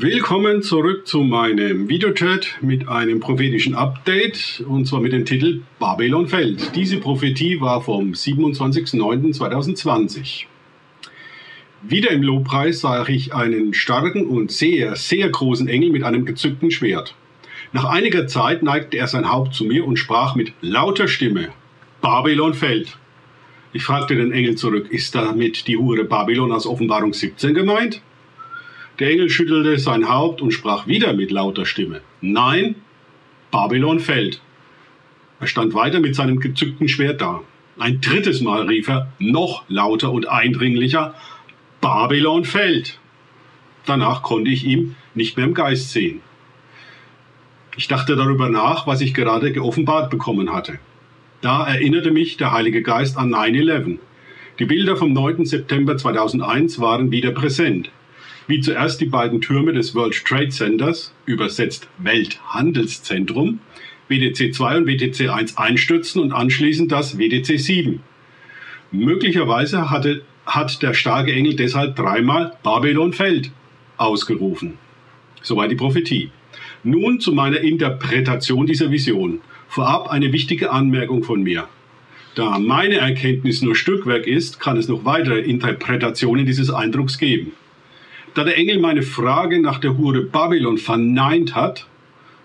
Willkommen zurück zu meinem Videochat mit einem prophetischen Update und zwar mit dem Titel Babylon fällt. Diese Prophetie war vom 27.09.2020. Wieder im Lobpreis sah ich einen starken und sehr, sehr großen Engel mit einem gezückten Schwert. Nach einiger Zeit neigte er sein Haupt zu mir und sprach mit lauter Stimme, Babylon fällt. Ich fragte den Engel zurück, ist damit die Hure Babylon aus Offenbarung 17 gemeint? Der Engel schüttelte sein Haupt und sprach wieder mit lauter Stimme. Nein, Babylon fällt. Er stand weiter mit seinem gezückten Schwert da. Ein drittes Mal rief er, noch lauter und eindringlicher, Babylon fällt. Danach konnte ich ihm nicht mehr im Geist sehen. Ich dachte darüber nach, was ich gerade geoffenbart bekommen hatte. Da erinnerte mich der Heilige Geist an 9-11. Die Bilder vom 9. September 2001 waren wieder präsent wie zuerst die beiden Türme des World Trade Centers, übersetzt Welthandelszentrum, WDC 2 und WTC 1 einstürzen und anschließend das WDC 7. Möglicherweise hatte, hat der starke Engel deshalb dreimal Babylon fällt ausgerufen. Soweit die Prophetie. Nun zu meiner Interpretation dieser Vision. Vorab eine wichtige Anmerkung von mir. Da meine Erkenntnis nur Stückwerk ist, kann es noch weitere Interpretationen dieses Eindrucks geben. Da der Engel meine Frage nach der Hure Babylon verneint hat,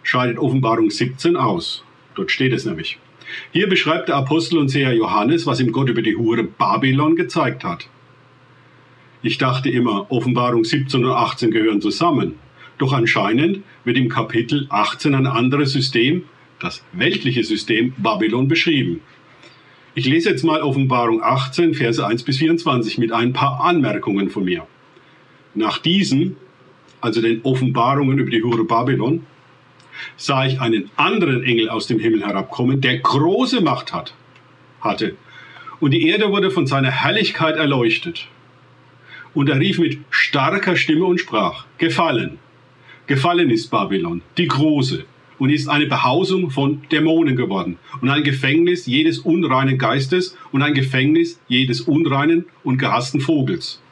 scheidet Offenbarung 17 aus. Dort steht es nämlich. Hier beschreibt der Apostel und Seher Johannes, was ihm Gott über die Hure Babylon gezeigt hat. Ich dachte immer, Offenbarung 17 und 18 gehören zusammen. Doch anscheinend wird im Kapitel 18 ein anderes System, das weltliche System Babylon, beschrieben. Ich lese jetzt mal Offenbarung 18, Verse 1 bis 24 mit ein paar Anmerkungen von mir. Nach diesen, also den Offenbarungen über die Hure Babylon, sah ich einen anderen Engel aus dem Himmel herabkommen, der große Macht hat, hatte. Und die Erde wurde von seiner Herrlichkeit erleuchtet. Und er rief mit starker Stimme und sprach, Gefallen, gefallen ist Babylon, die große, und ist eine Behausung von Dämonen geworden und ein Gefängnis jedes unreinen Geistes und ein Gefängnis jedes unreinen und gehassten Vogels.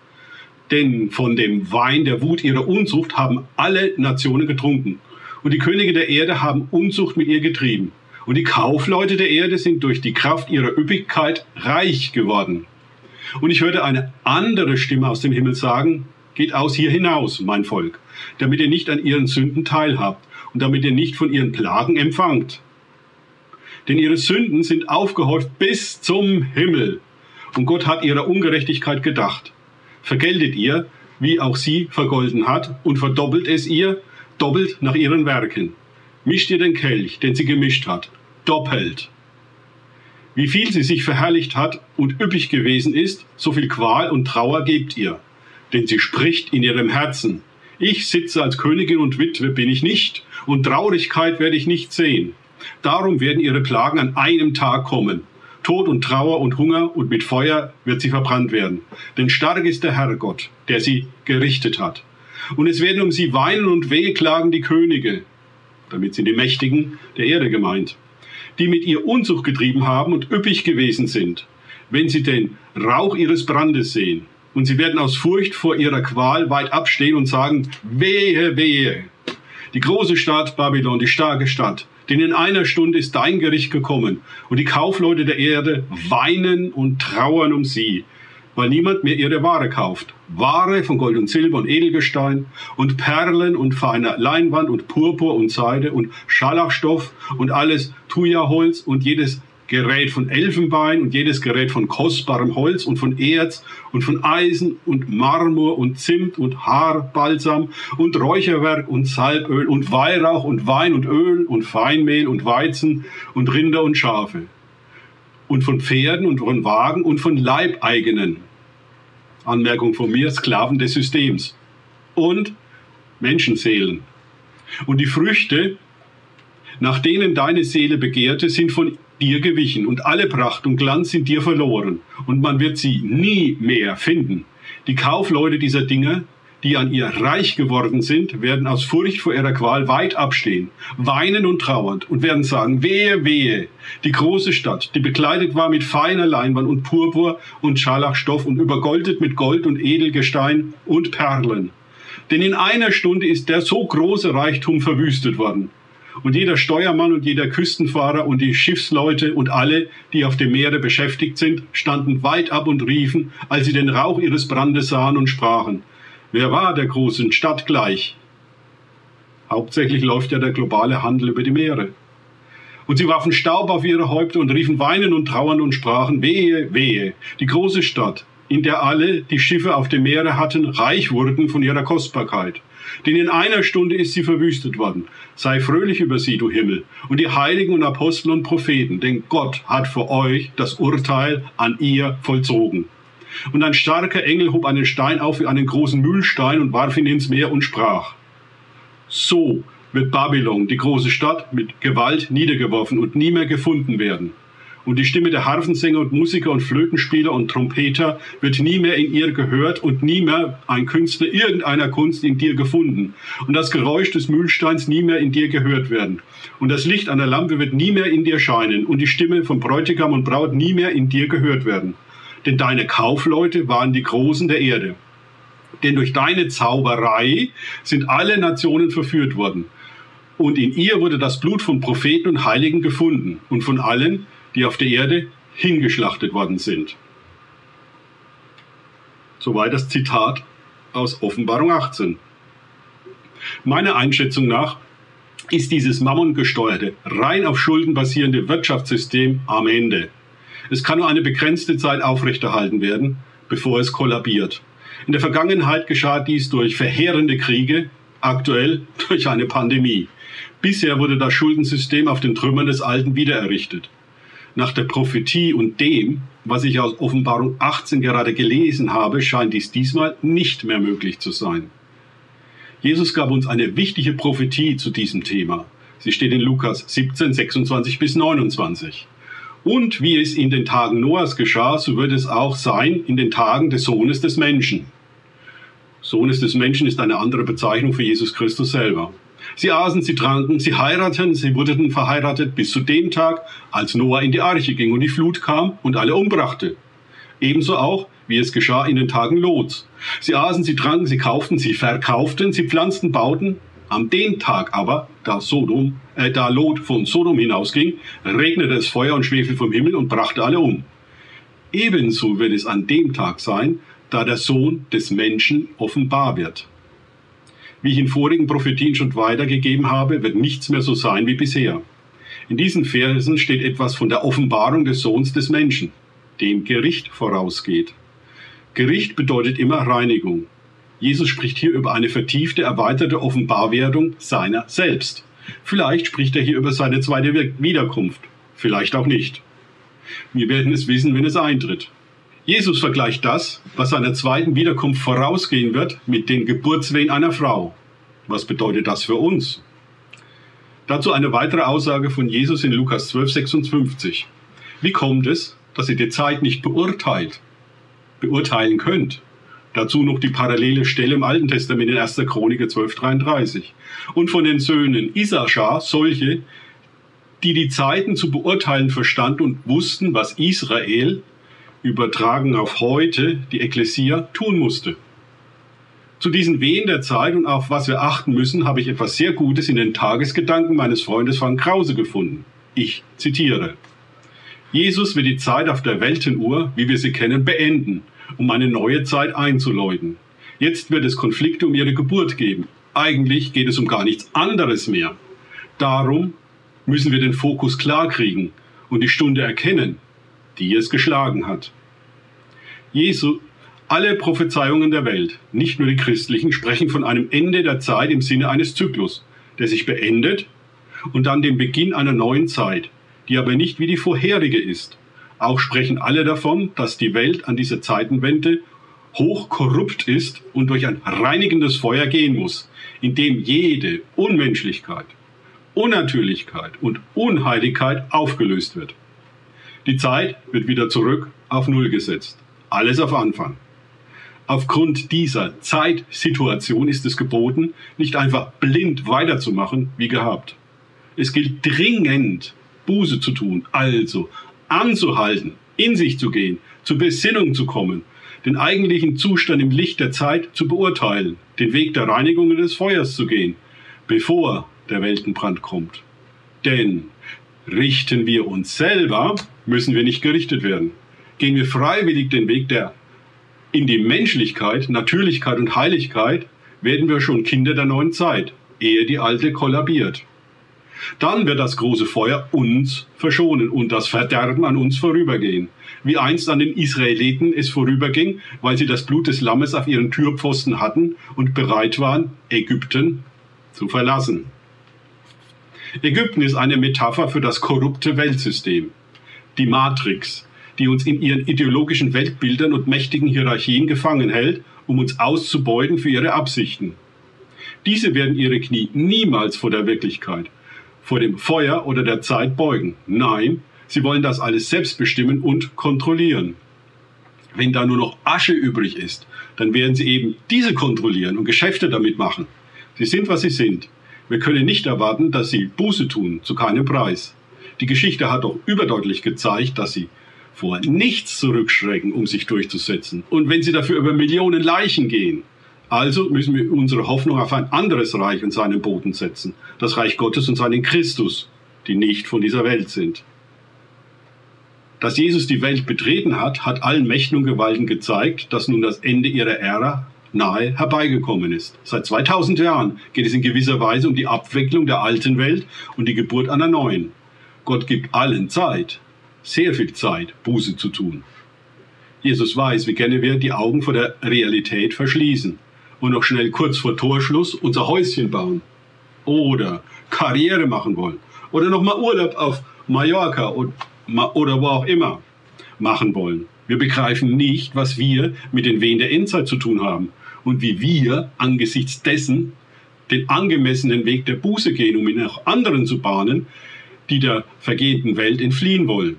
Denn von dem Wein der Wut ihrer Unzucht haben alle Nationen getrunken. Und die Könige der Erde haben Unzucht mit ihr getrieben. Und die Kaufleute der Erde sind durch die Kraft ihrer Üppigkeit reich geworden. Und ich hörte eine andere Stimme aus dem Himmel sagen, geht aus hier hinaus, mein Volk, damit ihr nicht an ihren Sünden teilhabt und damit ihr nicht von ihren Plagen empfangt. Denn ihre Sünden sind aufgehäuft bis zum Himmel. Und Gott hat ihrer Ungerechtigkeit gedacht vergeltet ihr, wie auch sie vergolden hat, und verdoppelt es ihr, doppelt nach ihren Werken. Mischt ihr den Kelch, den sie gemischt hat, doppelt. Wie viel sie sich verherrlicht hat und üppig gewesen ist, so viel Qual und Trauer gebt ihr. Denn sie spricht in ihrem Herzen. Ich sitze als Königin und Witwe bin ich nicht, und Traurigkeit werde ich nicht sehen. Darum werden ihre Plagen an einem Tag kommen. Tod und Trauer und Hunger und mit Feuer wird sie verbrannt werden. Denn stark ist der Herr Gott, der sie gerichtet hat. Und es werden um sie weinen und wehklagen die Könige, damit sind die Mächtigen der Erde gemeint, die mit ihr Unzucht getrieben haben und üppig gewesen sind, wenn sie den Rauch ihres Brandes sehen. Und sie werden aus Furcht vor ihrer Qual weit abstehen und sagen, wehe, wehe. Die große Stadt Babylon, die starke Stadt, denn in einer Stunde ist dein Gericht gekommen und die Kaufleute der Erde weinen und trauern um sie, weil niemand mehr ihre Ware kauft. Ware von Gold und Silber und Edelgestein und Perlen und feiner Leinwand und Purpur und Seide und Scharlachstoff und alles Thuja-Holz und jedes Gerät von Elfenbein und jedes Gerät von kostbarem Holz und von Erz und von Eisen und Marmor und Zimt und Haarbalsam und Räucherwerk und Salböl und Weihrauch und Wein und Öl und Feinmehl und Weizen und Rinder und Schafe und von Pferden und von Wagen und von Leibeigenen. Anmerkung von mir, Sklaven des Systems und Menschenseelen. Und die Früchte, nach denen deine Seele begehrte, sind von dir gewichen und alle Pracht und Glanz sind dir verloren und man wird sie nie mehr finden. Die Kaufleute dieser Dinge, die an ihr reich geworden sind, werden aus Furcht vor ihrer Qual weit abstehen, weinen und trauernd und werden sagen, wehe, wehe, die große Stadt, die bekleidet war mit feiner Leinwand und Purpur und Scharlachstoff und übergoldet mit Gold und Edelgestein und Perlen. Denn in einer Stunde ist der so große Reichtum verwüstet worden. Und jeder Steuermann und jeder Küstenfahrer und die Schiffsleute und alle, die auf dem Meere beschäftigt sind, standen weit ab und riefen, als sie den Rauch ihres Brandes sahen und sprachen, wer war der großen Stadt gleich? Hauptsächlich läuft ja der globale Handel über die Meere. Und sie warfen Staub auf ihre Häupter und riefen weinen und trauern und sprachen, wehe, wehe, die große Stadt, in der alle, die Schiffe auf dem Meere hatten, reich wurden von ihrer Kostbarkeit. Denn in einer Stunde ist sie verwüstet worden. Sei fröhlich über sie, du Himmel, und die Heiligen und Apostel und Propheten, denn Gott hat für euch das Urteil an ihr vollzogen. Und ein starker Engel hob einen Stein auf wie einen großen Mühlstein und warf ihn ins Meer und sprach, so wird Babylon, die große Stadt, mit Gewalt niedergeworfen und nie mehr gefunden werden und die Stimme der Harfensänger und Musiker und Flötenspieler und Trompeter wird nie mehr in ihr gehört und nie mehr ein Künstler irgendeiner Kunst in dir gefunden und das Geräusch des Mühlsteins nie mehr in dir gehört werden und das Licht einer Lampe wird nie mehr in dir scheinen und die Stimme von Bräutigam und Braut nie mehr in dir gehört werden. Denn deine Kaufleute waren die Großen der Erde. Denn durch deine Zauberei sind alle Nationen verführt worden. Und in ihr wurde das Blut von Propheten und Heiligen gefunden und von allen, die auf der Erde hingeschlachtet worden sind. Soweit das Zitat aus Offenbarung 18. Meiner Einschätzung nach ist dieses mammongesteuerte, rein auf Schulden basierende Wirtschaftssystem am Ende. Es kann nur eine begrenzte Zeit aufrechterhalten werden, bevor es kollabiert. In der Vergangenheit geschah dies durch verheerende Kriege, aktuell durch eine Pandemie. Bisher wurde das Schuldensystem auf den Trümmern des Alten wiedererrichtet nach der Prophetie und dem, was ich aus Offenbarung 18 gerade gelesen habe, scheint dies diesmal nicht mehr möglich zu sein. Jesus gab uns eine wichtige Prophetie zu diesem Thema. Sie steht in Lukas 17, 26 bis 29. Und wie es in den Tagen Noahs geschah, so wird es auch sein in den Tagen des Sohnes des Menschen. Sohnes des Menschen ist eine andere Bezeichnung für Jesus Christus selber. Sie aßen, sie tranken, sie heirateten, sie wurden verheiratet bis zu dem Tag, als Noah in die Arche ging und die Flut kam und alle umbrachte. Ebenso auch, wie es geschah in den Tagen Lots. Sie aßen, sie tranken, sie kauften, sie verkauften, sie pflanzten, bauten. Am den Tag aber, da Sodom, äh, da Lot von Sodom hinausging, regnete es Feuer und Schwefel vom Himmel und brachte alle um. Ebenso wird es an dem Tag sein, da der Sohn des Menschen offenbar wird. Wie ich in vorigen Prophetien schon weitergegeben habe, wird nichts mehr so sein wie bisher. In diesen Versen steht etwas von der Offenbarung des Sohns des Menschen, dem Gericht vorausgeht. Gericht bedeutet immer Reinigung. Jesus spricht hier über eine vertiefte, erweiterte Offenbarwerdung seiner selbst. Vielleicht spricht er hier über seine zweite Wiederkunft, vielleicht auch nicht. Wir werden es wissen, wenn es eintritt. Jesus vergleicht das, was seiner zweiten Wiederkunft vorausgehen wird, mit den Geburtswehen einer Frau. Was bedeutet das für uns? Dazu eine weitere Aussage von Jesus in Lukas 12, 56. Wie kommt es, dass ihr die Zeit nicht beurteilt, beurteilen könnt? Dazu noch die parallele Stelle im Alten Testament in 1. Chronik 12, 33. Und von den Söhnen Isaschar solche, die die Zeiten zu beurteilen verstand und wussten, was Israel, übertragen auf heute die Ekklesia tun musste. Zu diesen Wehen der Zeit und auf was wir achten müssen, habe ich etwas sehr Gutes in den Tagesgedanken meines Freundes Frank Krause gefunden. Ich zitiere. Jesus wird die Zeit auf der Weltenuhr, wie wir sie kennen, beenden, um eine neue Zeit einzuläuten. Jetzt wird es Konflikte um ihre Geburt geben. Eigentlich geht es um gar nichts anderes mehr. Darum müssen wir den Fokus klar kriegen und die Stunde erkennen, die es geschlagen hat. Jesu, alle Prophezeiungen der Welt, nicht nur die christlichen, sprechen von einem Ende der Zeit im Sinne eines Zyklus, der sich beendet und dann dem Beginn einer neuen Zeit, die aber nicht wie die vorherige ist. Auch sprechen alle davon, dass die Welt an dieser Zeitenwende hoch korrupt ist und durch ein reinigendes Feuer gehen muss, in dem jede Unmenschlichkeit, Unnatürlichkeit und Unheiligkeit aufgelöst wird. Die Zeit wird wieder zurück auf Null gesetzt. Alles auf Anfang. Aufgrund dieser Zeitsituation ist es geboten, nicht einfach blind weiterzumachen wie gehabt. Es gilt dringend, Buße zu tun, also anzuhalten, in sich zu gehen, zur Besinnung zu kommen, den eigentlichen Zustand im Licht der Zeit zu beurteilen, den Weg der Reinigung und des Feuers zu gehen, bevor der Weltenbrand kommt. Denn richten wir uns selber, müssen wir nicht gerichtet werden. Gehen wir freiwillig den Weg der in die Menschlichkeit, Natürlichkeit und Heiligkeit, werden wir schon Kinder der neuen Zeit, ehe die alte kollabiert. Dann wird das große Feuer uns verschonen und das Verderben an uns vorübergehen, wie einst an den Israeliten es vorüberging, weil sie das Blut des Lammes auf ihren Türpfosten hatten und bereit waren, Ägypten zu verlassen. Ägypten ist eine Metapher für das korrupte Weltsystem, die Matrix, die uns in ihren ideologischen Weltbildern und mächtigen Hierarchien gefangen hält, um uns auszubeuten für ihre Absichten. Diese werden ihre Knie niemals vor der Wirklichkeit, vor dem Feuer oder der Zeit beugen. Nein, sie wollen das alles selbst bestimmen und kontrollieren. Wenn da nur noch Asche übrig ist, dann werden sie eben diese kontrollieren und Geschäfte damit machen. Sie sind, was sie sind. Wir können nicht erwarten, dass sie Buße tun, zu keinem Preis. Die Geschichte hat doch überdeutlich gezeigt, dass sie vor nichts zurückschrecken, um sich durchzusetzen. Und wenn sie dafür über Millionen Leichen gehen, also müssen wir unsere Hoffnung auf ein anderes Reich und seinen Boden setzen. Das Reich Gottes und seinen Christus, die nicht von dieser Welt sind. Dass Jesus die Welt betreten hat, hat allen Mächten und Gewalten gezeigt, dass nun das Ende ihrer Ära nahe herbeigekommen ist. Seit 2000 Jahren geht es in gewisser Weise um die Abwicklung der alten Welt und die Geburt einer neuen. Gott gibt allen Zeit, sehr viel Zeit, Buße zu tun. Jesus weiß, wie gerne wir die Augen vor der Realität verschließen und noch schnell kurz vor Torschluss unser Häuschen bauen oder Karriere machen wollen oder nochmal Urlaub auf Mallorca oder wo auch immer machen wollen. Wir begreifen nicht, was wir mit den Wehen der Endzeit zu tun haben und wie wir angesichts dessen den angemessenen Weg der Buße gehen, um ihn auch anderen zu bahnen, die der vergehenden Welt entfliehen wollen.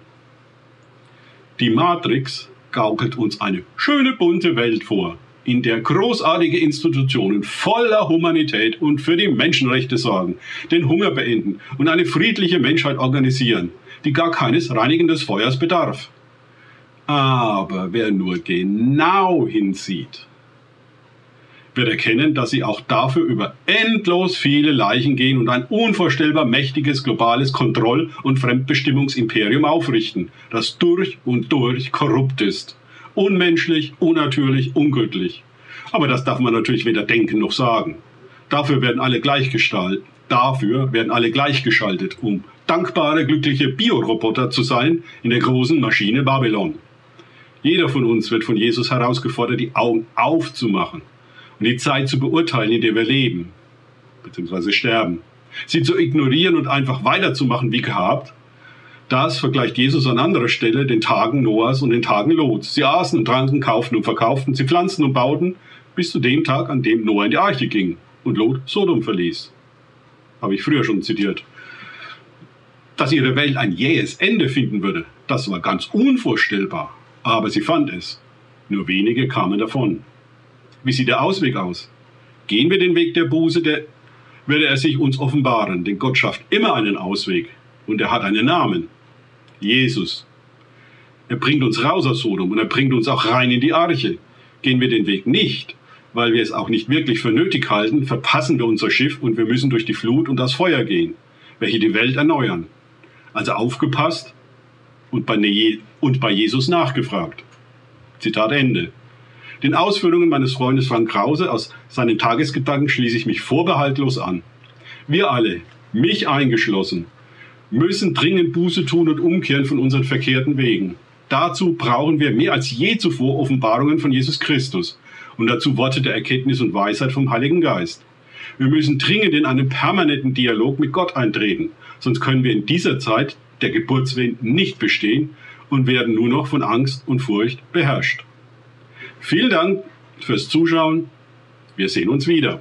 Die Matrix gaukelt uns eine schöne bunte Welt vor, in der großartige Institutionen voller Humanität und für die Menschenrechte sorgen, den Hunger beenden und eine friedliche Menschheit organisieren, die gar keines reinigenden Feuers bedarf. Aber wer nur genau hinsieht, wird erkennen, dass sie auch dafür über endlos viele Leichen gehen und ein unvorstellbar mächtiges globales Kontroll- und Fremdbestimmungsimperium aufrichten, das durch und durch korrupt ist. Unmenschlich, unnatürlich, ungöttlich. Aber das darf man natürlich weder denken noch sagen. Dafür werden alle gleichgestaltet. Dafür werden alle gleichgeschaltet, um dankbare, glückliche Bioroboter zu sein in der großen Maschine Babylon. Jeder von uns wird von Jesus herausgefordert, die Augen aufzumachen und die Zeit zu beurteilen, in der wir leben, bzw. sterben. Sie zu ignorieren und einfach weiterzumachen wie gehabt, das vergleicht Jesus an anderer Stelle den Tagen Noahs und den Tagen Lots. Sie aßen und tranken, kauften und verkauften, sie pflanzten und bauten, bis zu dem Tag, an dem Noah in die Arche ging und Lot Sodom verließ. Habe ich früher schon zitiert. Dass ihre Welt ein jähes Ende finden würde, das war ganz unvorstellbar. Aber sie fand es. Nur wenige kamen davon. Wie sieht der Ausweg aus? Gehen wir den Weg der Buße, der würde er sich uns offenbaren, denn Gott schafft immer einen Ausweg und er hat einen Namen. Jesus. Er bringt uns raus aus Sodom und er bringt uns auch rein in die Arche. Gehen wir den Weg nicht, weil wir es auch nicht wirklich für nötig halten, verpassen wir unser Schiff und wir müssen durch die Flut und das Feuer gehen, welche die Welt erneuern. Also aufgepasst und bei, ne und bei Jesus nachgefragt. Zitat Ende. Den Ausführungen meines Freundes Frank Krause aus seinen Tagesgedanken schließe ich mich vorbehaltlos an. Wir alle, mich eingeschlossen, müssen dringend Buße tun und umkehren von unseren verkehrten Wegen. Dazu brauchen wir mehr als je zuvor Offenbarungen von Jesus Christus und dazu Worte der Erkenntnis und Weisheit vom Heiligen Geist. Wir müssen dringend in einen permanenten Dialog mit Gott eintreten, sonst können wir in dieser Zeit der Geburtswehen nicht bestehen und werden nur noch von Angst und Furcht beherrscht. Vielen Dank fürs Zuschauen. Wir sehen uns wieder.